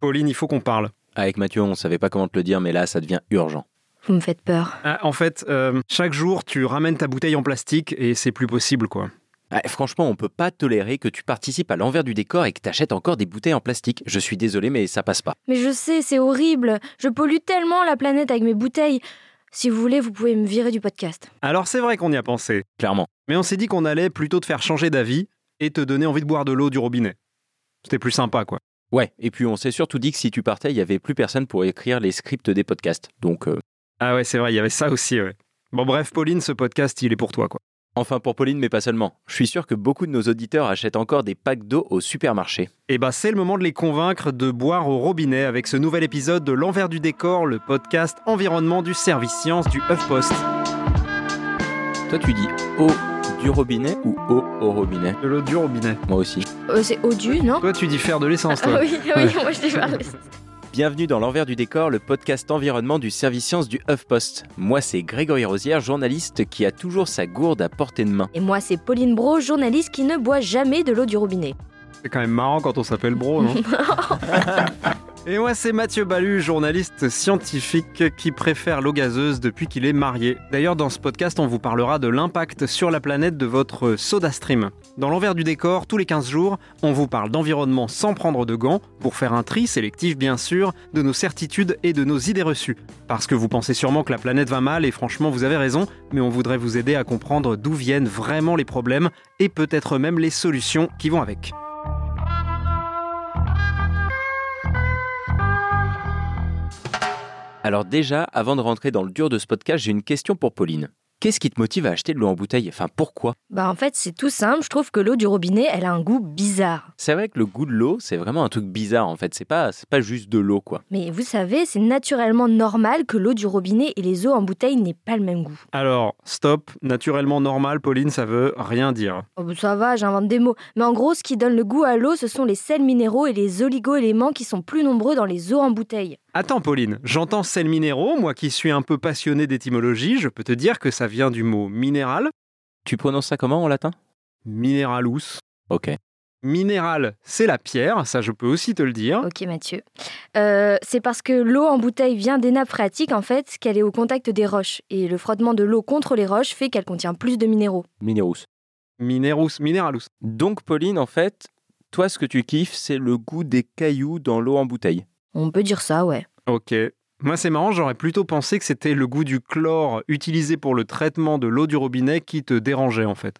Pauline, il faut qu'on parle. Avec Mathieu, on savait pas comment te le dire, mais là, ça devient urgent. Vous me faites peur. Ah, en fait, euh, chaque jour, tu ramènes ta bouteille en plastique et c'est plus possible, quoi. Ah, franchement, on peut pas tolérer que tu participes à l'envers du décor et que t'achètes encore des bouteilles en plastique. Je suis désolé, mais ça passe pas. Mais je sais, c'est horrible. Je pollue tellement la planète avec mes bouteilles. Si vous voulez, vous pouvez me virer du podcast. Alors, c'est vrai qu'on y a pensé. Clairement. Mais on s'est dit qu'on allait plutôt te faire changer d'avis et te donner envie de boire de l'eau du robinet. C'était plus sympa, quoi. Ouais, et puis on s'est surtout dit que si tu partais, il y avait plus personne pour écrire les scripts des podcasts. Donc, euh, Ah ouais, c'est vrai, il y avait ça aussi, ouais. Bon, bref, Pauline, ce podcast, il est pour toi, quoi. enfin pour Pauline, mais pas seulement. Je suis sûr que beaucoup de nos auditeurs achètent encore des packs d'eau au supermarché. Et bah, c'est le moment de les convaincre de boire au robinet avec ce nouvel épisode de L'envers du décor, le podcast environnement du service science du HuffPost. Toi, tu dis eau du robinet ou eau au robinet De l'eau du robinet. Moi aussi. Euh, c'est odieux, non Toi, tu dis faire de l'essence, Ah toi. oui, oui, moi je t'ai parlé. Bienvenue dans l'envers du décor, le podcast environnement du service science du HuffPost. Moi, c'est Grégory Rosière, journaliste qui a toujours sa gourde à portée de main. Et moi, c'est Pauline Bro, journaliste qui ne boit jamais de l'eau du robinet. C'est quand même marrant quand on s'appelle Bro, non Et moi, c'est Mathieu Balu, journaliste scientifique qui préfère l'eau gazeuse depuis qu'il est marié. D'ailleurs, dans ce podcast, on vous parlera de l'impact sur la planète de votre SodaStream. Dans l'envers du décor, tous les 15 jours, on vous parle d'environnement sans prendre de gants, pour faire un tri sélectif bien sûr, de nos certitudes et de nos idées reçues. Parce que vous pensez sûrement que la planète va mal, et franchement, vous avez raison, mais on voudrait vous aider à comprendre d'où viennent vraiment les problèmes, et peut-être même les solutions qui vont avec. Alors déjà, avant de rentrer dans le dur de ce podcast, j'ai une question pour Pauline. Qu'est-ce qui te motive à acheter de l'eau en bouteille? Enfin, pourquoi? Bah en fait, c'est tout simple, je trouve que l'eau du robinet, elle a un goût bizarre. C'est vrai que le goût de l'eau, c'est vraiment un truc bizarre en fait. C'est pas, c'est pas juste de l'eau quoi. Mais vous savez, c'est naturellement normal que l'eau du robinet et les eaux en bouteille n'aient pas le même goût. Alors, stop, naturellement normal, Pauline, ça veut rien dire. Oh, bah, ça va, j'invente des mots. Mais en gros, ce qui donne le goût à l'eau, ce sont les sels minéraux et les oligo-éléments qui sont plus nombreux dans les eaux en bouteille. Attends, Pauline, j'entends sels minéraux, moi qui suis un peu passionné d'étymologie, je peux te dire que ça vient du mot minéral, Tu prononces ça comment en latin? Mineralus. Ok. Minéral, c'est la pierre, ça je peux aussi te le dire. Ok Mathieu. Euh, c'est parce que l'eau en bouteille vient des nappes phréatiques en fait, qu'elle est au contact des roches. Et le frottement de l'eau contre les roches fait qu'elle contient plus de minéraux. Minérus. Minerus, mineralus. Donc Pauline, en fait, toi ce que tu kiffes, c'est le goût des cailloux dans l'eau en bouteille. On peut dire ça, ouais. Ok. Moi c'est marrant, j'aurais plutôt pensé que c'était le goût du chlore utilisé pour le traitement de l'eau du robinet qui te dérangeait en fait.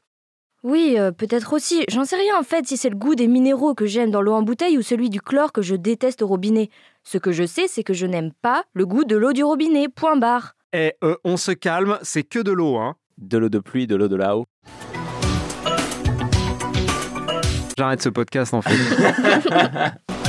Oui, euh, peut-être aussi. J'en sais rien en fait si c'est le goût des minéraux que j'aime dans l'eau en bouteille ou celui du chlore que je déteste au robinet. Ce que je sais, c'est que je n'aime pas le goût de l'eau du robinet. Point barre. Eh, euh, on se calme, c'est que de l'eau, hein. De l'eau de pluie, de l'eau de là-haut. J'arrête ce podcast en fait.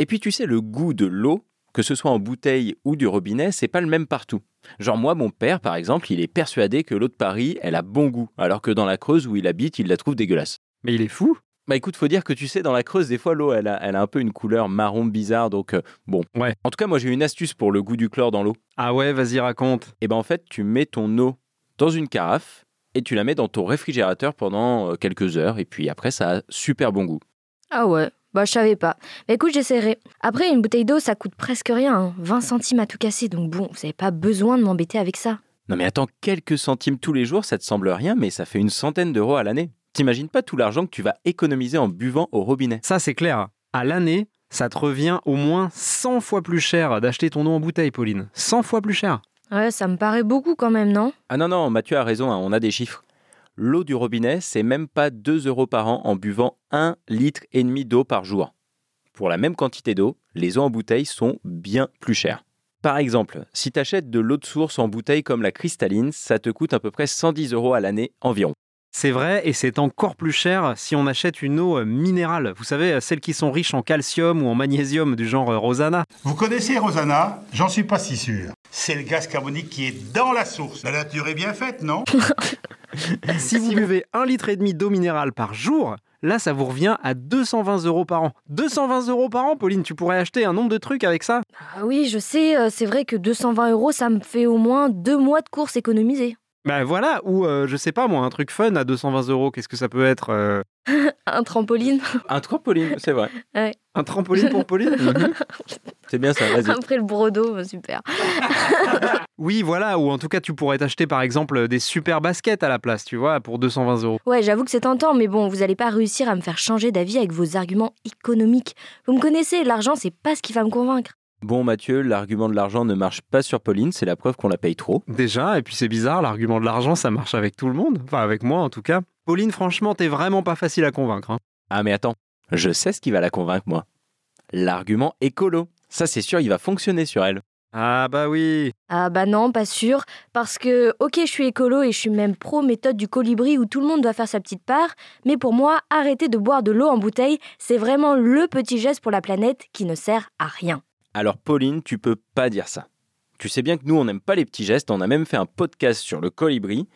Et puis tu sais, le goût de l'eau, que ce soit en bouteille ou du robinet, c'est pas le même partout. Genre moi, mon père, par exemple, il est persuadé que l'eau de Paris, elle a bon goût, alors que dans la Creuse où il habite, il la trouve dégueulasse. Mais il est fou. Bah écoute, faut dire que tu sais, dans la Creuse, des fois, l'eau, elle a, elle a un peu une couleur marron bizarre, donc euh, bon. Ouais. En tout cas, moi, j'ai une astuce pour le goût du chlore dans l'eau. Ah ouais, vas-y raconte. Et ben en fait, tu mets ton eau dans une carafe et tu la mets dans ton réfrigérateur pendant euh, quelques heures, et puis après, ça a super bon goût. Ah ouais. Bah je savais pas. Mais écoute, j'essaierai. Après, une bouteille d'eau, ça coûte presque rien. hein. 20 centimes à tout casser. Donc bon, vous avez pas besoin de m'embêter avec ça. Non mais attends, quelques centimes tous les jours, ça te semble rien, mais ça fait une centaine d'euros à l'année. T'imagines pas tout l'argent que tu vas économiser en buvant au robinet. Ça c'est clair. À l'année, ça te revient au moins 100 fois plus cher d'acheter ton eau en bouteille, Pauline. 100 fois plus cher. Ouais, ça me paraît beaucoup quand même, non? Ah non, non, Mathieu a raison, hein, on a des chiffres. L'eau du robinet, c'est même pas 2 euros par an en buvant 1 litre et demi d'eau par jour. Pour la même quantité d'eau, les eaux en bouteille sont bien plus chères. Par exemple, si tu achètes de l'eau de source en bouteille comme la cristalline, ça te coûte à peu près 110 euros à l'année environ. C'est vrai, et c'est encore plus cher si on achète une eau euh, minérale. Vous savez, euh, celles qui sont riches en calcium ou en magnésium, du genre euh, Rosanna. Vous connaissez Rosanna? J'en suis pas si sûr. C'est le gaz carbonique qui est dans la source. La nature est bien faite, non? Si vous buvez un litre et demi d'eau minérale par jour, là, ça vous revient à 220 euros par an. 220 euros par an, Pauline, tu pourrais acheter un nombre de trucs avec ça? Ah oui, je sais, c'est vrai que 220 euros, ça me fait au moins deux mois de courses économisées. Ben voilà, ou euh, je sais pas moi, un truc fun à 220 euros, qu'est-ce que ça peut être euh, Un trampoline, Un trampoline, c'est vrai. Un trampoline pour Pauline Mhm. C'est bien ça, vas-y. après le brodo, euh, super. Oui, voilà, ou en tout cas, tu pourrais t'acheter par exemple des super baskets à la place, tu vois, pour 220 euros. Ouais, j'avoue que c'est tentant, mais bon, vous allez pas réussir à me faire changer d'avis avec vos arguments économiques. Vous me connaissez, l'argent, c'est pas ce qui va me convaincre. Bon, Mathieu, l'argument de l'argent ne marche pas sur Pauline, c'est la preuve qu'on la paye trop. Déjà, et puis c'est bizarre, l'argument de l'argent, ça marche avec tout le monde. Enfin, avec moi en tout cas. Pauline, franchement, t'es vraiment pas facile à convaincre. hein. Ah, mais attends, je sais ce qui va la convaincre, moi. L'argument écolo. Ça, c'est sûr, il va fonctionner sur elle. Ah bah oui. Ah bah non, pas sûr, parce que, ok, je suis écolo et je suis même pro méthode du colibri où tout le monde doit faire sa petite part, mais pour moi, arrêter de boire de l'eau en bouteille, c'est vraiment le petit geste pour la planète qui ne sert à rien. Alors, Pauline, tu peux pas dire ça. Tu sais bien que nous, on n'aime pas les petits gestes, on a même fait un podcast sur le colibri.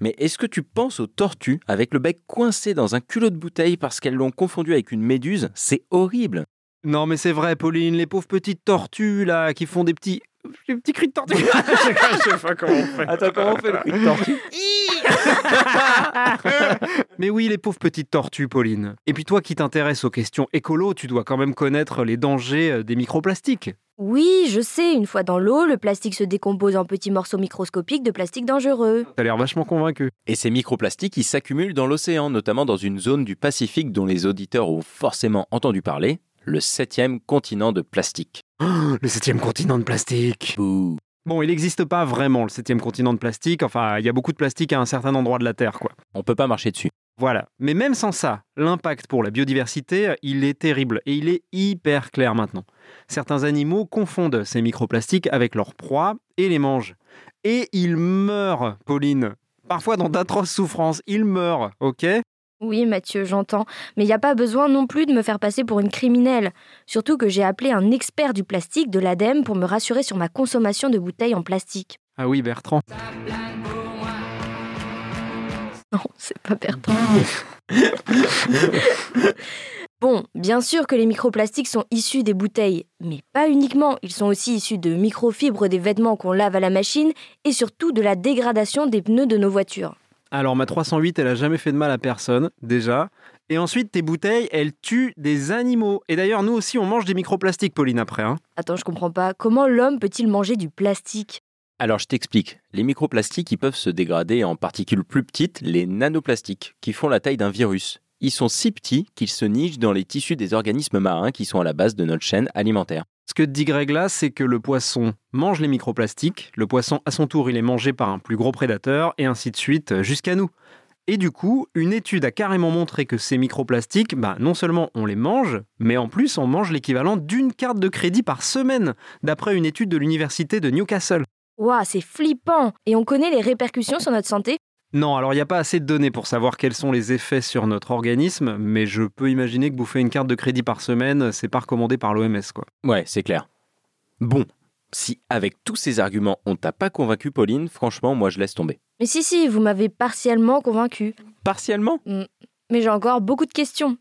Mais est-ce que tu penses aux tortues avec le bec coincé dans un culot de bouteille parce qu'elles l'ont confondu avec une méduse? C'est horrible. Non mais c'est vrai, Pauline, les pauvres petites tortues là, qui font des petits... Des petits cris de tortue. je sais pas comment on fait. Attends, comment on fait le cri de tortue Mais oui, les pauvres petites tortues, Pauline. Et puis toi qui t'intéresses aux questions écolo, tu dois quand même connaître les dangers euh, des microplastiques. Oui, je sais, une fois dans l'eau, le plastique se décompose en petits morceaux microscopiques de plastique dangereux. T'as l'air vachement convaincu. Et ces microplastiques, ils s'accumulent dans l'océan, notamment dans une zone du Pacifique dont les auditeurs ont forcément entendu parler, le septième continent de plastique. Oh, le septième continent de plastique. Bouh. Bon, il n'existe pas vraiment le septième continent de plastique. Enfin, il y a beaucoup de plastique à un certain endroit de la Terre, quoi. On peut pas marcher dessus. Voilà. Mais même sans ça, l'impact pour la biodiversité, il est terrible et il est hyper clair maintenant. Certains animaux confondent ces microplastiques avec leurs proies et les mangent. Et ils meurent, Pauline. Parfois dans d'atroces souffrances, ils meurent, ok? Oui, Mathieu, j'entends. Mais il n'y a pas besoin non plus de me faire passer pour une criminelle. Surtout que j'ai appelé un expert du plastique de l'ADEME pour me rassurer sur ma consommation de bouteilles en plastique. Ah oui, Bertrand. Non, c'est pas Bertrand. Bon, bien sûr que les microplastiques sont issus des bouteilles, mais pas uniquement, ils sont aussi issus de microfibres des vêtements qu'on lave à la machine et surtout de la dégradation des pneus de nos voitures. Alors, ma 308, elle a jamais fait de mal à personne, déjà. Et ensuite, tes bouteilles, elles tuent des animaux. Et d'ailleurs, nous aussi, on mange des microplastiques, Pauline, après. Hein. Attends, je comprends pas, comment l'homme peut-il manger du plastique? Alors je t'explique. Les microplastiques, ils peuvent se dégrader en particules plus petites, les nanoplastiques, qui font la taille d'un virus. Ils sont si petits qu'ils se nichent dans les tissus des organismes marins qui sont à la base de notre chaîne alimentaire. Ce que dit Greg là, c'est que le poisson mange les microplastiques, le poisson à son tour il est mangé par un plus gros prédateur, et ainsi de suite euh, jusqu'à nous. Et du coup, une étude a carrément montré que ces microplastiques, bah, non seulement on les mange, mais en plus on mange l'équivalent d'une carte de crédit par semaine, d'après une étude de l'université de Newcastle. Waouh, c'est flippant Et on connaît les répercussions sur notre santé Non, alors il n'y a pas assez de données pour savoir quels sont les effets sur notre organisme, mais je peux imaginer que bouffer une carte de crédit par semaine, c'est pas recommandé par l'OMS, quoi. Ouais, c'est clair. Bon, si avec tous ces arguments on t'a pas convaincu, Pauline, franchement, moi je laisse tomber. Mais si, si, vous m'avez partiellement convaincu. Partiellement? Mais j'ai encore beaucoup de questions.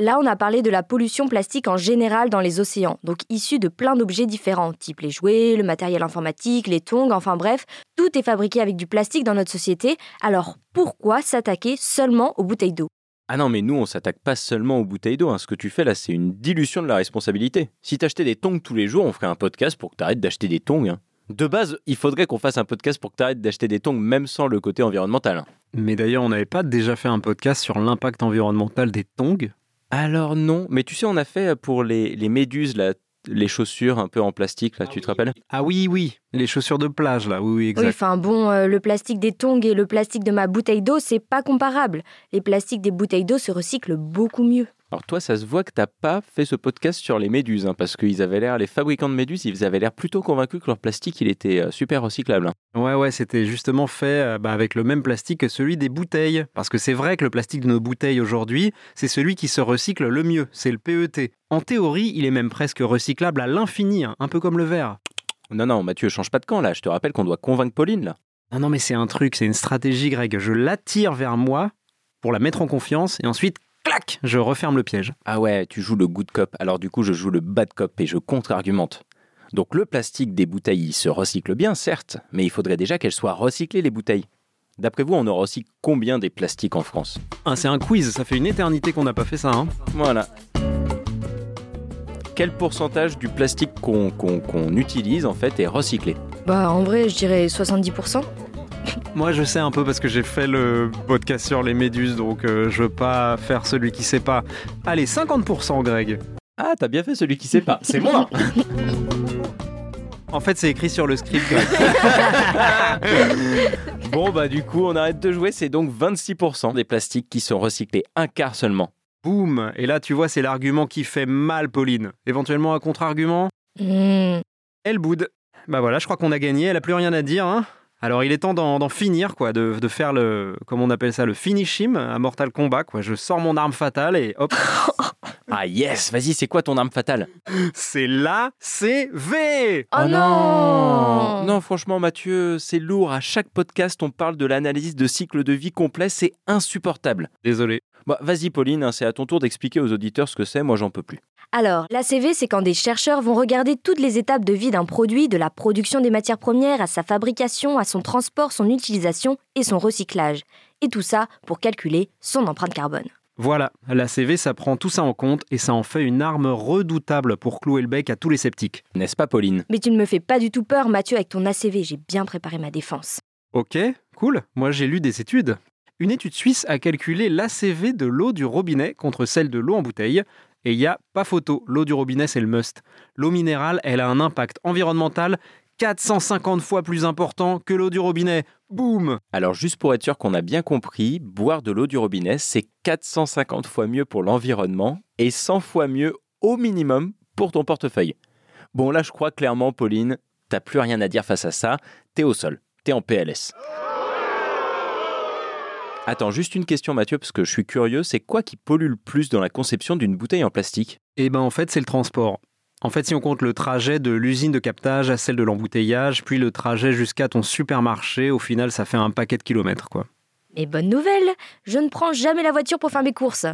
Là, on a parlé de la pollution plastique en général dans les océans, donc issue de plein d'objets différents, type les jouets, le matériel informatique, les tongs, enfin bref, tout est fabriqué avec du plastique dans notre société, alors pourquoi s'attaquer seulement aux bouteilles d'eau? Ah non, mais nous, on s'attaque pas seulement aux bouteilles d'eau. hein. Ce que tu fais là, c'est une dilution de la responsabilité. Si t'achetais des tongs tous les jours, on ferait un podcast pour que t'arrêtes d'acheter des tongs. hein. De base, il faudrait qu'on fasse un podcast pour que t'arrêtes d'acheter des tongs, même sans le côté environnemental. hein. Mais d'ailleurs, on n'avait pas déjà fait un podcast sur l'impact environnemental des tongs? Alors non, mais tu sais, on a fait pour les, les méduses, là, les chaussures un peu en plastique, là, tu te rappelles? Ah oui, oui, les chaussures de plage, là, oui, oui, exact. Oui, enfin bon, euh, le plastique des tongs et le plastique de ma bouteille d'eau, c'est pas comparable. Les plastiques des bouteilles d'eau se recyclent beaucoup mieux. Alors toi, ça se voit que t'as pas fait ce podcast sur les méduses, hein, parce qu'ils avaient l'air, les fabricants de méduses, ils avaient l'air plutôt convaincus que leur plastique, il était euh, super recyclable. hein. Ouais, ouais, c'était justement fait euh, bah, avec le même plastique que celui des bouteilles. Parce que c'est vrai que le plastique de nos bouteilles aujourd'hui, c'est celui qui se recycle le mieux, c'est le PET. En théorie, il est même presque recyclable à l'infini, hein, un peu comme le verre. Non, non, Mathieu, change pas de camp là. Je te rappelle qu'on doit convaincre Pauline là. Non, non, mais c'est un truc, c'est une stratégie, Greg. Je l'attire vers moi pour la mettre en confiance et ensuite, clac, je referme le piège. Ah ouais, tu joues le good cop. Alors du coup, je joue le bad cop et je contre-argumente. Donc le plastique des bouteilles, il se recycle bien, certes, mais il faudrait déjà qu'elles soient recyclées, les bouteilles. D'après vous, on en recycle combien des plastiques en France? Ah, c'est un quiz, ça fait une éternité qu'on n'a pas fait ça. Hein. Voilà. Quel pourcentage du plastique qu'on utilise en fait est recyclé? Bah en vrai, je dirais 70%. Moi, je sais un peu parce que j'ai fait le podcast sur les méduses, donc euh, je veux pas faire celui qui sait pas. Allez, 50%, Greg. Ah, t'as bien fait celui qui sait pas. C'est moi En fait, c'est écrit sur le script. Greg. Bon bah du coup, on arrête de jouer, c'est donc 26% des plastiques qui sont recyclés, un quart seulement. Boum Et là, tu vois, c'est l'argument qui fait mal, Pauline. Éventuellement un contre-argument? Hmm. Elle boude. Bah voilà, je crois qu'on a gagné, elle a plus rien à dire. hein? Alors il est temps d'en d'en finir, quoi, de, de faire le, comment on appelle ça, le finish him à Mortal Kombat, quoi. Je sors mon arme fatale et hop, Ah yes, vas-y, c'est quoi ton arme fatale? C'est là, c'est V Oh, non Non, franchement Mathieu, c'est lourd. À chaque podcast, on parle de l'analyse de cycle de vie complet, c'est insupportable. Désolé. Bah, vas-y Pauline, hein, c'est à ton tour d'expliquer aux auditeurs ce que c'est, moi j'en peux plus. Alors, l'ACV, c'est quand des chercheurs vont regarder toutes les étapes de vie d'un produit, de la production des matières premières à sa fabrication, à son transport, son utilisation et son recyclage. Et tout ça pour calculer son empreinte carbone. Voilà, la CV, ça prend tout ça en compte et ça en fait une arme redoutable pour clouer le bec à tous les sceptiques. N'est-ce pas Pauline? Mais tu ne me fais pas du tout peur, Mathieu, avec ton ACV, j'ai bien préparé ma défense. Ok, cool. Moi, j'ai lu des études. Une étude suisse a calculé l'ACV de l'eau du robinet contre celle de l'eau en bouteille. Et il n'y a pas photo, l'eau du robinet, c'est le must. L'eau minérale, elle a un impact environnemental 450 fois plus important que l'eau du robinet. Boum Alors juste pour être sûr qu'on a bien compris, boire de l'eau du robinet, c'est 450 fois mieux pour l'environnement et 100 fois mieux au minimum pour ton portefeuille. Bon là je crois clairement Pauline, t'as plus rien à dire face à ça, t'es au sol, t'es en PLS. Attends, juste une question Mathieu, parce que je suis curieux, c'est quoi qui pollue le plus dans la conception d'une bouteille en plastique? Eh ben en fait, c'est le transport. En fait, si on compte le trajet de l'usine de captage à celle de l'embouteillage, puis le trajet jusqu'à ton supermarché, au final, ça fait un paquet de kilomètres, quoi. Mais bonne nouvelle, je ne prends jamais la voiture pour faire mes courses.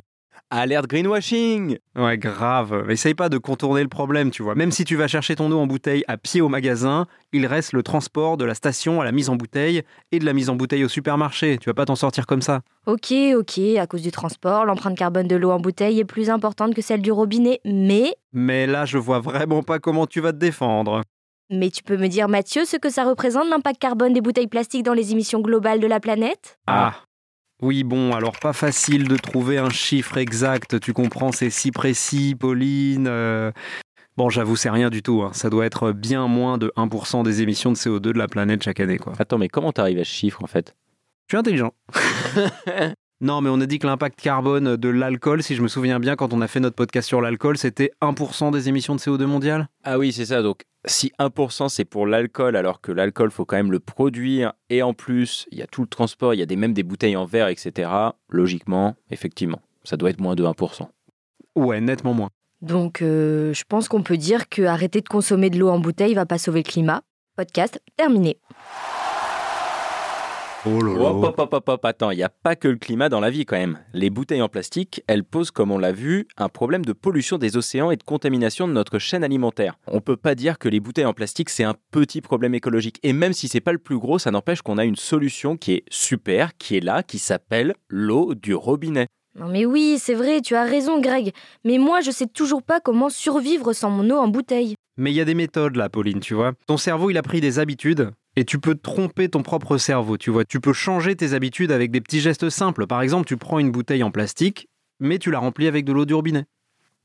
Alerte greenwashing Ouais, grave. Essaye pas de contourner le problème, tu vois. Même si tu vas chercher ton eau en bouteille à pied au magasin, il reste le transport de la station à la mise en bouteille et de la mise en bouteille au supermarché. Tu vas pas t'en sortir comme ça. Ok, ok, à cause du transport, l'empreinte carbone de l'eau en bouteille est plus importante que celle du robinet, mais... Mais là, je vois vraiment pas comment tu vas te défendre. Mais tu peux me dire, Mathieu, ce que ça représente l'impact carbone des bouteilles plastiques dans les émissions globales de la planète? Ah. Oui, bon, alors pas facile de trouver un chiffre exact, tu comprends, c'est si précis, Pauline. euh. Bon, j'avoue, c'est rien du tout. hein. Ça doit être bien moins de 1% des émissions de CO2 de la planète chaque année, quoi. Attends, mais comment t'arrives à ce chiffre en fait? Je suis intelligent. non, mais on a dit que l'impact carbone de l'alcool, si je me souviens bien, quand on a fait notre podcast sur l'alcool, c'était 1% des émissions de CO2 mondiales Ah oui, c'est ça. Donc, si 1% c'est pour l'alcool, alors que l'alcool, faut quand même le produire, et en plus, il y a tout le transport, il y a des, même des bouteilles en verre, etc. Logiquement, effectivement, ça doit être moins de 1%. Ouais, nettement moins. Donc, euh, je pense qu'on peut dire que arrêter de consommer de l'eau en bouteille va pas sauver le climat. Podcast terminé. Oh Hop, hop, hop, hop, hop, attends, il n'y a pas que le climat dans la vie quand même. Les bouteilles en plastique, elles posent, comme on l'a vu, un problème de pollution des océans et de contamination de notre chaîne alimentaire. On peut pas dire que les bouteilles en plastique, c'est un petit problème écologique. Et même si c'est pas le plus gros, ça n'empêche qu'on a une solution qui est super, qui est là, qui s'appelle l'eau du robinet. Non mais oui, c'est vrai, tu as raison Greg. Mais moi, je sais toujours pas comment survivre sans mon eau en bouteille. Mais il y a des méthodes là, Pauline, tu vois. Ton cerveau, il a pris des habitudes et tu peux tromper ton propre cerveau, tu vois. Tu peux changer tes habitudes avec des petits gestes simples. Par exemple, tu prends une bouteille en plastique, mais tu la remplis avec de l'eau du robinet.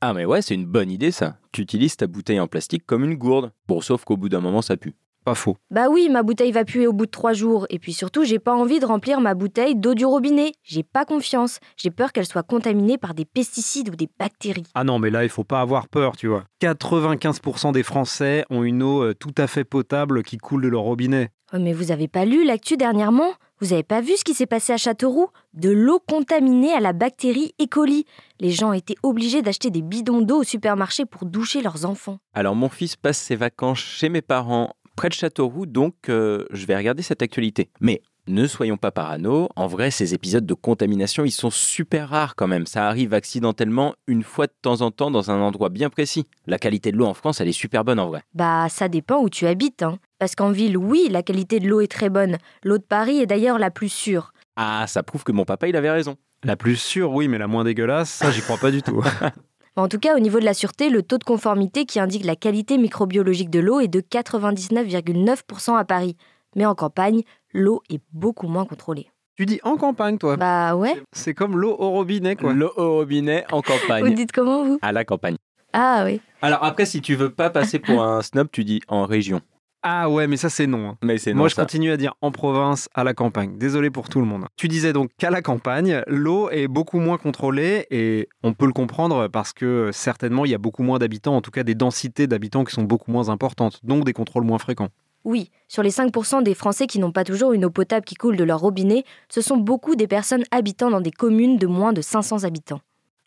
Ah mais ouais, c'est une bonne idée ça. Tu utilises ta bouteille en plastique comme une gourde. Bon, sauf qu'au bout d'un moment, ça pue. Pas faux. Bah oui, ma bouteille va puer au bout de trois jours. Et puis surtout, j'ai pas envie de remplir ma bouteille d'eau du robinet. J'ai pas confiance. J'ai peur qu'elle soit contaminée par des pesticides ou des bactéries. Ah non, mais là, il faut pas avoir peur, tu vois. 95% des Français ont une eau euh, tout à fait potable qui coule de leur robinet. Oh, mais vous avez pas lu l'actu dernièrement? Vous avez pas vu ce qui s'est passé à Châteauroux? De l'eau contaminée à la bactérie E. coli. Les gens étaient obligés d'acheter des bidons d'eau au supermarché pour doucher leurs enfants. Alors mon fils passe ses vacances chez mes parents près de Châteauroux, donc euh, je vais regarder cette actualité. Mais ne soyons pas parano, en vrai ces épisodes de contamination ils sont super rares quand même, ça arrive accidentellement une fois de temps en temps dans un endroit bien précis. La qualité de l'eau en France elle est super bonne en vrai. Bah, ça dépend où tu habites. Hein. Parce qu'en ville, oui, la qualité de l'eau est très bonne. L'eau de Paris est d'ailleurs la plus sûre. Ah ça prouve que mon papa il avait raison. La plus sûre, oui, mais la moins dégueulasse, ça, j'y crois pas du tout. En tout cas, au niveau de la sûreté, le taux de conformité qui indique la qualité microbiologique de l'eau est de 99,9% à Paris. Mais en campagne, l'eau est beaucoup moins contrôlée. tu dis en campagne, toi? Bah ouais. C'est comme l'eau au robinet, quoi. L'eau au robinet en Vous campagne. dites comment vous? À la campagne. Ah oui. Alors après si tu veux pas passer pour un snob tu dis en région. Ah ouais, mais ça, c'est non. hein. Mais c'est non Moi, je ça. continue à dire en province, à la campagne. Désolé pour tout le monde. Tu disais donc qu'à la campagne, l'eau est beaucoup moins contrôlée et on peut le comprendre parce que euh, certainement il y a beaucoup moins d'habitants, en tout cas des densités d'habitants qui sont beaucoup moins importantes, donc des contrôles moins fréquents. Oui, sur les 5% des Français qui n'ont pas toujours une eau potable qui coule de leur robinet, ce sont beaucoup des personnes habitant dans des communes de moins de 500 habitants.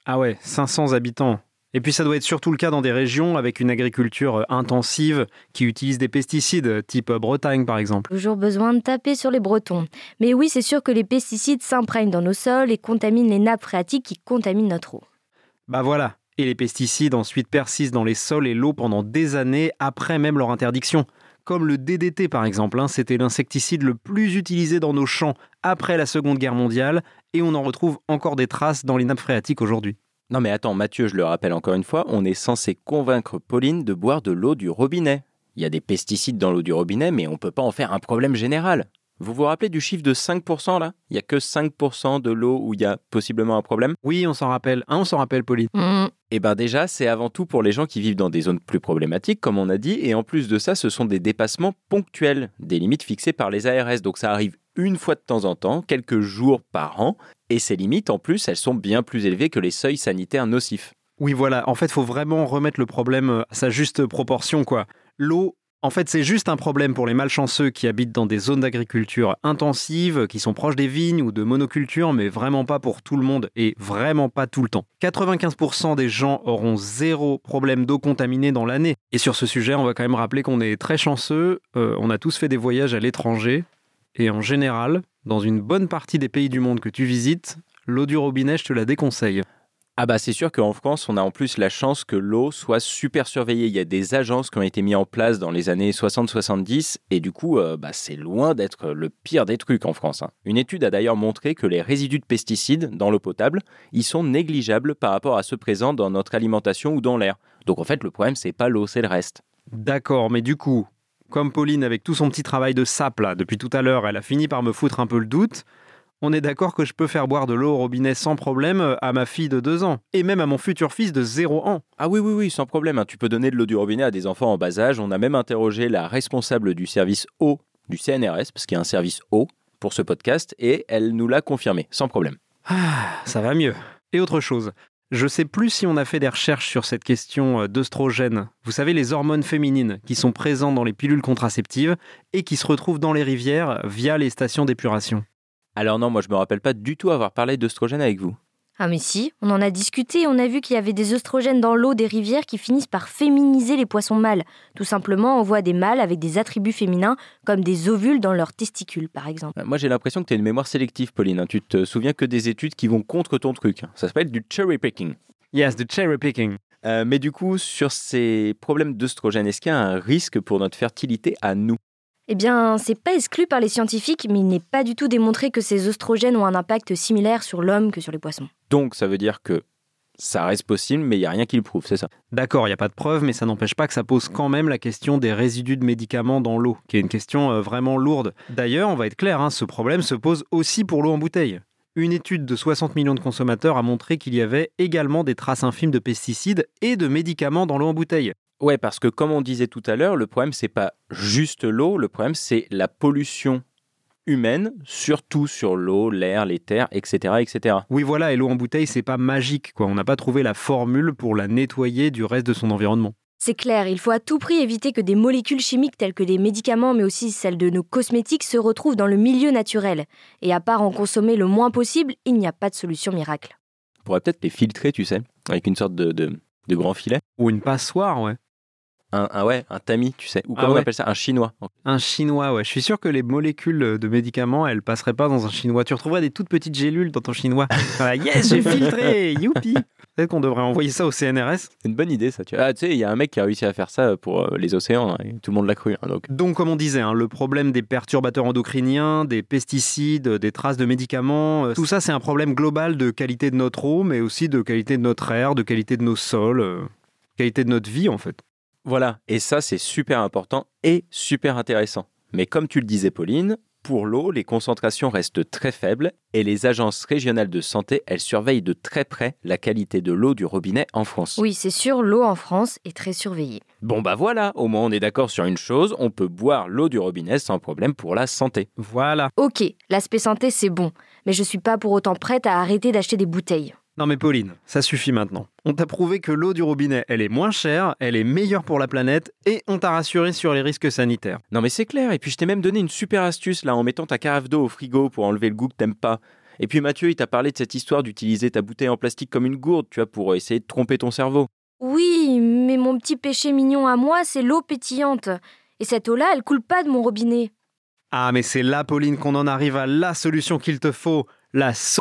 Ah ouais, 500 habitants. Et puis ça doit être surtout le cas dans des régions avec une agriculture euh, intensive qui utilise des pesticides, type euh, Bretagne par exemple. Toujours besoin de taper sur les Bretons. Mais oui, c'est sûr que les pesticides s'imprègnent dans nos sols et contaminent les nappes phréatiques qui contaminent notre eau. Bah voilà. Et les pesticides ensuite persistent dans les sols et l'eau pendant des années après même leur interdiction. Comme le DDT par exemple, hein, c'était l'insecticide le plus utilisé dans nos champs après la Seconde Guerre mondiale et on en retrouve encore des traces dans les nappes phréatiques aujourd'hui. Non mais attends Mathieu, je le rappelle encore une fois, on est censé convaincre Pauline de boire de l'eau du robinet. Il y a des pesticides dans l'eau du robinet mais on peut pas en faire un problème général. Vous vous rappelez du chiffre de 5% là? Il y a que 5% de l'eau où il y a possiblement un problème? Oui, on s'en rappelle. Hein, on s'en rappelle, Pauline. Eh ben déjà, c'est avant tout pour les gens qui vivent dans des zones plus problématiques, comme on a dit, et en plus de ça, ce sont des dépassements ponctuels, des limites fixées par les ARS. Donc ça arrive une fois de temps en temps, quelques jours par an, et ces limites, en plus, elles sont bien plus élevées que les seuils sanitaires nocifs. Oui, voilà. En fait, il faut vraiment remettre le problème à sa juste proportion, quoi. L'eau, en fait, c'est juste un problème pour les malchanceux qui habitent dans des zones d'agriculture intensive, qui sont proches des vignes ou de monoculture, mais vraiment pas pour tout le monde et vraiment pas tout le temps. 95% des gens auront zéro problème d'eau contaminée dans l'année. Et sur ce sujet, on va quand même rappeler qu'on est très chanceux. euh, on a tous fait des voyages à l'étranger. Et en général, dans une bonne partie des pays du monde que tu visites, l'eau du robinet, je te la déconseille. Ah bah c'est sûr qu'en France, on a en plus la chance que l'eau soit super surveillée. Il y a des agences qui ont été mises en place dans les années 60-70 et du coup, euh, bah, c'est loin d'être le pire des trucs en France. hein. Une étude a d'ailleurs montré que les résidus de pesticides dans l'eau potable, ils sont négligeables par rapport à ceux présents dans notre alimentation ou dans l'air. Donc en fait, le problème, c'est pas l'eau, c'est le reste. D'accord, mais du coup, comme Pauline, avec tout son petit travail de sap là, depuis tout à l'heure, elle a fini par me foutre un peu le doute, on est d'accord que je peux faire boire de l'eau au robinet sans problème à ma fille de 2 ans, et même à mon futur fils de 0 ans. Ah oui, oui, oui, sans problème. hein. Tu peux donner de l'eau du robinet à des enfants en bas âge. On a même interrogé la responsable du service eau du CNRS, parce qu'il y a un service eau pour ce podcast, et elle nous l'a confirmé, sans problème. Ah, ça va mieux. Et autre chose. Je sais plus si on a fait des recherches sur cette question euh, d'œstrogène. Vous savez, les hormones féminines qui sont présentes dans les pilules contraceptives et qui se retrouvent dans les rivières via les stations d'épuration. Alors non, moi je me rappelle pas du tout avoir parlé d'œstrogène avec vous. Ah mais si, on en a discuté et on a vu qu'il y avait des œstrogènes dans l'eau des rivières qui finissent par féminiser les poissons mâles. Tout simplement, on voit des mâles avec des attributs féminins comme des ovules dans leurs testicules par exemple. Euh, Moi j'ai l'impression que tu as une mémoire sélective, Pauline. hein. Tu te souviens que des études qui vont contre ton truc. Ça s'appelle du cherry picking. Yes, the cherry picking. Euh, mais du coup, sur ces problèmes d'œstrogène, est-ce qu'il y a un risque pour notre fertilité à nous? Eh bien, c'est pas exclu par les scientifiques, mais il n'est pas du tout démontré que ces œstrogènes ont un impact similaire sur l'homme que sur les poissons. Donc ça veut dire que ça reste possible, mais il n'y a rien qui le prouve, c'est ça? D'accord, il n'y a pas de preuve, mais ça n'empêche pas que ça pose quand même la question des résidus de médicaments dans l'eau, qui est une question euh, vraiment lourde. D'ailleurs, on va être clair, hein, ce problème se pose aussi pour l'eau en bouteille. Une étude de 60 millions de consommateurs a montré qu'il y avait également des traces infimes de pesticides et de médicaments dans l'eau en bouteille. Ouais, parce que comme on disait tout à l'heure, le problème c'est pas juste l'eau, le problème c'est la pollution humaine, surtout sur l'eau, l'air, les terres, etc., etc. Oui, voilà, et l'eau en bouteille, c'est pas magique, quoi. On n'a pas trouvé la formule pour la nettoyer du reste de son environnement. C'est clair, il faut à tout prix éviter que des molécules chimiques telles que des médicaments, mais aussi celles de nos cosmétiques, se retrouvent dans le milieu naturel. Et à part en consommer le moins possible, il n'y a pas de solution miracle. On pourrait peut-être les filtrer, tu sais, avec une sorte de, de, de grand filet. Ou une passoire, ouais. Un, un- ouais, un tamis, tu sais. Ou Ah comment on appelle ça? Un chinois. Un chinois, ouais. Je suis sûr que les molécules de médicaments, elles passeraient pas dans un chinois. Tu retrouverais des toutes petites gélules dans ton chinois. Voilà, yes, j'ai filtré, youpi. Peut-être qu'on devrait envoyer ça au CNRS. C'est une bonne idée, ça. Tu. Ah, sais, il y a un mec qui a réussi à faire ça pour euh, les océans, hein, et tout le monde l'a cru. hein, donc. Donc, comme on disait, hein, le problème des perturbateurs endocriniens, des pesticides, des traces de médicaments, euh, tout ça, c'est un problème global de qualité de notre eau, mais aussi de qualité de notre air, de qualité de nos sols, euh, qualité de notre vie, en fait. Voilà, et ça c'est super important et super intéressant. Mais comme tu le disais Pauline, pour l'eau, les concentrations restent très faibles et les agences régionales de santé, elles surveillent de très près la qualité de l'eau du robinet en France. Oui, c'est sûr, l'eau en France est très surveillée. Bon bah voilà, au moins on est d'accord sur une chose, on peut boire l'eau du robinet sans problème pour la santé. Voilà. Ok, l'aspect santé c'est bon, mais je suis pas pour autant prête à arrêter d'acheter des bouteilles. Non mais Pauline, ça suffit maintenant. On t'a prouvé que l'eau du robinet, elle est moins chère, elle est meilleure pour la planète, et on t'a rassuré sur les risques sanitaires. Non mais c'est clair, et puis je t'ai même donné une super astuce là en mettant ta carafe d'eau au frigo pour enlever le goût que t'aimes pas. Et puis Mathieu, il t'a parlé de cette histoire d'utiliser ta bouteille en plastique comme une gourde, tu vois, pour essayer de tromper ton cerveau. Oui, mais mon petit péché mignon à moi, c'est l'eau pétillante. Et cette eau-là, elle coule pas de mon robinet. Ah mais c'est là Pauline qu'on en arrive à la solution qu'il te faut, la so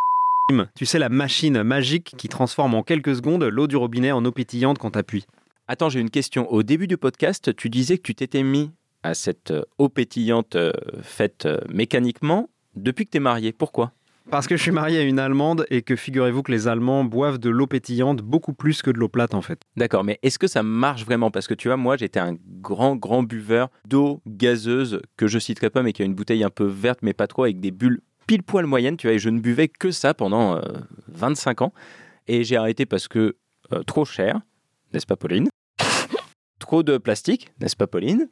tu sais la machine magique qui transforme en quelques secondes l'eau du robinet en eau pétillante quand t'appuies. Attends, j'ai une question. Au début du podcast, tu disais que tu t'étais mis à cette euh, eau pétillante euh, faite euh, mécaniquement depuis que t'es marié. Pourquoi? Parce que je suis marié à une Allemande et que figurez-vous que les Allemands boivent de l'eau pétillante beaucoup plus que de l'eau plate en fait. D'accord, mais est-ce que ça marche vraiment? Parce que tu vois, moi, j'étais un grand, grand buveur d'eau gazeuse que je citerai pas, mais qui a une bouteille un peu verte, mais pas trop, avec des bulles pile poil moyennes, tu vois, et je ne buvais que ça pendant euh, 25 ans. Et j'ai arrêté parce que euh, trop cher, n'est-ce pas, Pauline? Trop de plastique, n'est-ce pas, Pauline?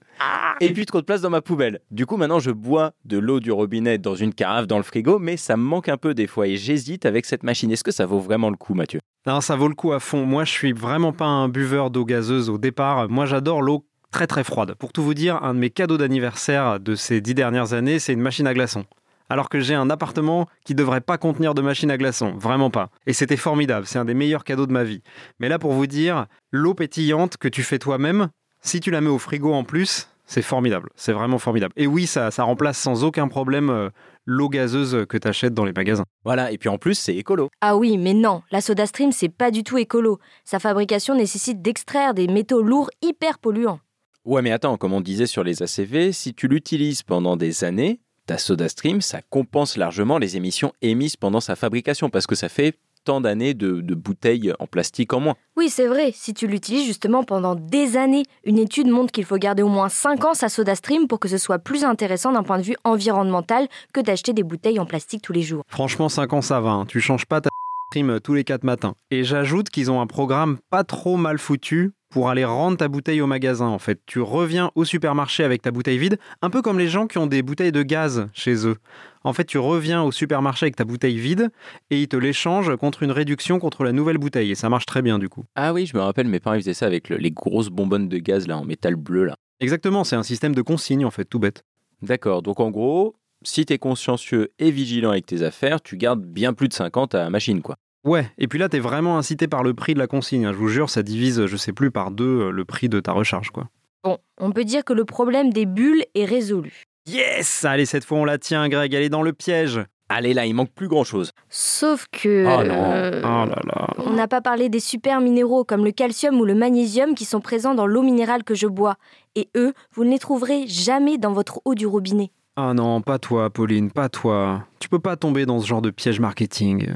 Et puis trop de place dans ma poubelle. Du coup, maintenant, je bois de l'eau du robinet dans une carafe dans le frigo, mais ça me manque un peu des fois et j'hésite avec cette machine. Est-ce que ça vaut vraiment le coup, Mathieu? Non, ça vaut le coup à fond. Moi, je suis vraiment pas un buveur d'eau gazeuse au départ. Moi, j'adore l'eau très très froide. Pour tout vous dire, un de mes cadeaux d'anniversaire de ces dix dernières années, c'est une machine à glaçons. Alors que j'ai un appartement qui devrait pas contenir de machine à glaçons, vraiment pas. Et c'était formidable, c'est un des meilleurs cadeaux de ma vie. Mais là, pour vous dire, l'eau pétillante que tu fais toi-même, si tu la mets au frigo en plus, c'est formidable, c'est vraiment formidable. Et oui, ça, ça remplace sans aucun problème euh, l'eau gazeuse que tu achètes dans les magasins. Voilà, et puis en plus, c'est écolo. Ah oui, mais non, la soda stream, c'est pas du tout écolo. Sa fabrication nécessite d'extraire des métaux lourds hyper polluants. Ouais, mais attends, comme on disait sur les ACV, si tu l'utilises pendant des années, ta soda stream, ça compense largement les émissions émises pendant sa fabrication parce que ça fait tant d'années de, de bouteilles en plastique en moins. Oui, c'est vrai, si tu l'utilises justement pendant des années, une étude montre qu'il faut garder au moins 5 ans sa soda stream pour que ce soit plus intéressant d'un point de vue environnemental que d'acheter des bouteilles en plastique tous les jours. Franchement, 5 ans, ça va. hein. Tu changes pas ta stream tous les 4 matins. Et j'ajoute qu'ils ont un programme pas trop mal foutu pour aller rendre ta bouteille au magasin. En fait, tu reviens au supermarché avec ta bouteille vide, un peu comme les gens qui ont des bouteilles de gaz chez eux. En fait, tu reviens au supermarché avec ta bouteille vide et ils te l'échangent contre une réduction contre la nouvelle bouteille. Et ça marche très bien du coup. Ah oui, je me rappelle, mes parents ils faisaient ça avec le- les grosses bonbonnes de gaz là en métal bleu là. Exactement, c'est un système de consigne en fait, tout bête. D'accord, donc en gros, si t'es consciencieux et vigilant avec tes affaires, tu gardes bien plus de 50 à la machine quoi. Ouais, et puis là, t'es vraiment incité par le prix de la consigne. hein. Je vous jure, ça divise, je sais plus, par deux euh, le prix de ta recharge, quoi. Bon, on peut dire que le problème des bulles est résolu. Yes Allez, cette fois, on la tient, Greg, elle est dans le piège. Allez là, il manque plus grand chose. Sauf que... Oh non. euh, Oh là là. On n'a pas parlé des super minéraux comme le calcium ou le magnésium qui sont présents dans l'eau minérale que je bois. Et eux, vous ne les trouverez jamais dans votre eau du robinet. Ah non, pas toi, Pauline, pas toi. Tu peux pas tomber dans ce genre de piège marketing.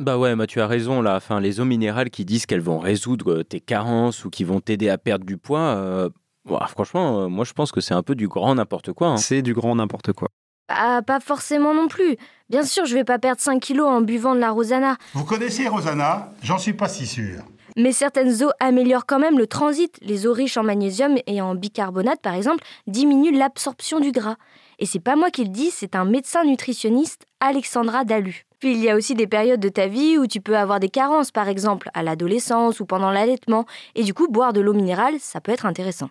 Bah ouais, bah tu as raison là. Enfin, les eaux minérales qui disent qu'elles vont résoudre tes carences ou qui vont t'aider à perdre du poids, euh, franchement, euh, moi je pense que c'est un peu du grand n'importe quoi. hein. C'est du grand n'importe quoi. Bah, pas forcément non plus. Bien sûr, je vais pas perdre 5 kilos en buvant de la Rosana. Vous connaissez Rosanna J'en suis pas si sûr. Mais certaines eaux améliorent quand même le transit. Les eaux riches en magnésium et en bicarbonate, par exemple, diminuent l'absorption du gras. Et c'est pas moi qui le dis, c'est un médecin nutritionniste, Alexandra Dalu. Puis il y a aussi des périodes de ta vie où tu peux avoir des carences, par exemple à l'adolescence ou pendant l'allaitement. Et du coup, boire de l'eau minérale, ça peut être intéressant.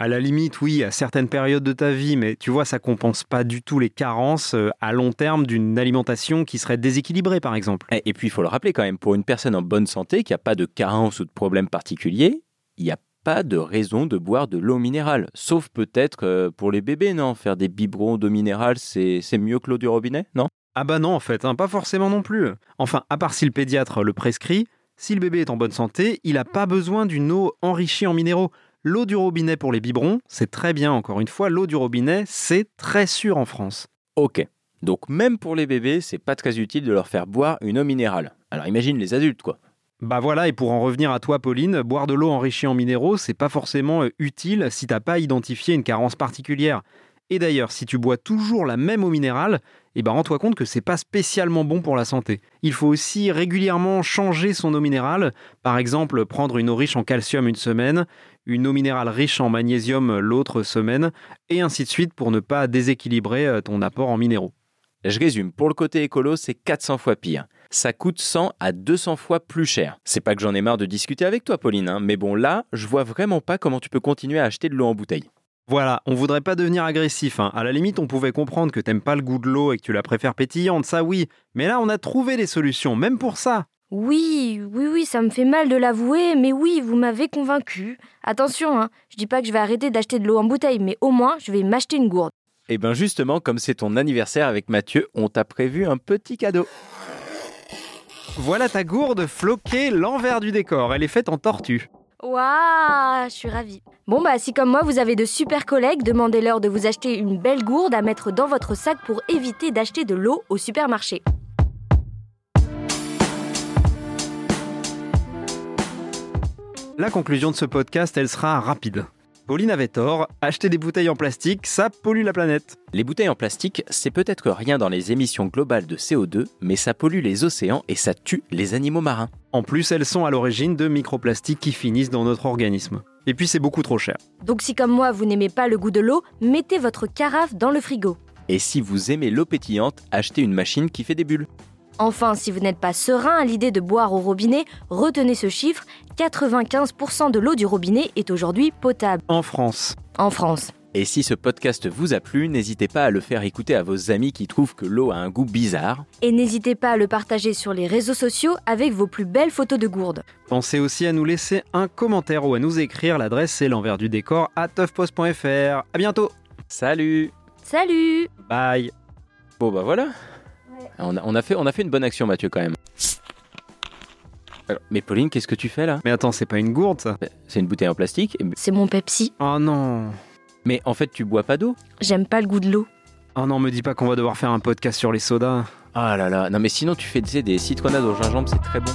À la limite, oui, à certaines périodes de ta vie, mais tu vois, ça compense pas du tout les carences euh, à long terme d'une alimentation qui serait déséquilibrée, par exemple. Et puis, il faut le rappeler quand même, pour une personne en bonne santé qui n'a pas de carence ou de problème particulier, il n'y a pas de raison de boire de l'eau minérale. Sauf peut-être euh, pour les bébés, non? Faire des biberons d'eau minérale, c'est c'est mieux que l'eau du robinet, non? Ah bah non, en fait, hein, pas forcément non plus. Enfin, à part si le pédiatre le prescrit, si le bébé est en bonne santé, il n'a pas besoin d'une eau enrichie en minéraux. L'eau du robinet pour les biberons, c'est très bien, encore une fois, l'eau du robinet, c'est très sûr en France. Ok. Donc même pour les bébés, c'est pas très utile de leur faire boire une eau minérale. Alors imagine les adultes, quoi. Bah voilà, et pour en revenir à toi, Pauline, boire de l'eau enrichie en minéraux, c'est pas forcément euh, utile si t'as pas identifié une carence particulière. Et d'ailleurs, si tu bois toujours la même eau minérale, eh ben rends-toi compte que c'est pas spécialement bon pour la santé. Il faut aussi régulièrement changer son eau minérale, par exemple prendre une eau riche en calcium une semaine, une eau minérale riche en magnésium l'autre semaine, et ainsi de suite pour ne pas déséquilibrer euh, ton apport en minéraux. Je résume, pour le côté écolo, c'est 400 fois pire. Ça coûte 100 à 200 fois plus cher. C'est pas que j'en ai marre de discuter avec toi, Pauline, hein, mais bon, là, je vois vraiment pas comment tu peux continuer à acheter de l'eau en bouteille. Voilà, on voudrait pas devenir agressif. hein. À la limite, on pouvait comprendre que t'aimes pas le goût de l'eau et que tu la préfères pétillante, ça oui. Mais là, on a trouvé des solutions, même pour ça. Oui, oui, oui, ça me fait mal de l'avouer, mais oui, vous m'avez convaincu. Attention, hein, je dis pas que je vais arrêter d'acheter de l'eau en bouteille, mais au moins, je vais m'acheter une gourde. Et bien justement, comme c'est ton anniversaire avec Mathieu, on t'a prévu un petit cadeau. Voilà ta gourde floquée, l'envers du décor. Elle est faite en tortue. Waouh, je suis ravie. Bon bah si comme moi vous avez de super collègues, demandez-leur de vous acheter une belle gourde à mettre dans votre sac pour éviter d'acheter de l'eau au supermarché. La conclusion de ce podcast, elle sera rapide. Pauline avait tort, acheter des bouteilles en plastique, ça pollue la planète. Les bouteilles en plastique, c'est peut-être rien dans les émissions globales de CO2, mais ça pollue les océans et ça tue les animaux marins. En plus, elles sont à l'origine de microplastiques qui finissent dans notre organisme. Et puis c'est beaucoup trop cher. Donc si comme moi vous n'aimez pas le goût de l'eau, mettez votre carafe dans le frigo. Et si vous aimez l'eau pétillante, achetez une machine qui fait des bulles. Enfin, si vous n'êtes pas serein à l'idée de boire au robinet, retenez ce chiffre, 95% de l'eau du robinet est aujourd'hui potable En France. en France. Et si ce podcast vous a plu, n'hésitez pas à le faire écouter à vos amis qui trouvent que l'eau a un goût bizarre. Et n'hésitez pas à le partager sur les réseaux sociaux avec vos plus belles photos de gourde. Pensez aussi à nous laisser un commentaire ou à nous écrire. L'adresse c'est l'envers du décor à toughpost.fr. À bientôt. Salut Salut Bye. Bon bah voilà. On, a, on a fait, on a fait une bonne action Mathieu quand même. Alors, mais Pauline, qu'est-ce que tu fais là? Mais attends, c'est pas une gourde ça? C'est une bouteille en plastique. et- C'est mon Pepsi. Oh non. Mais en fait, tu bois pas d'eau? J'aime pas le goût de l'eau. Oh non, me dis pas qu'on va devoir faire un podcast sur les sodas. Ah là là. Non mais sinon, tu fais tu sais, des citronnades au gingembre, c'est très bon.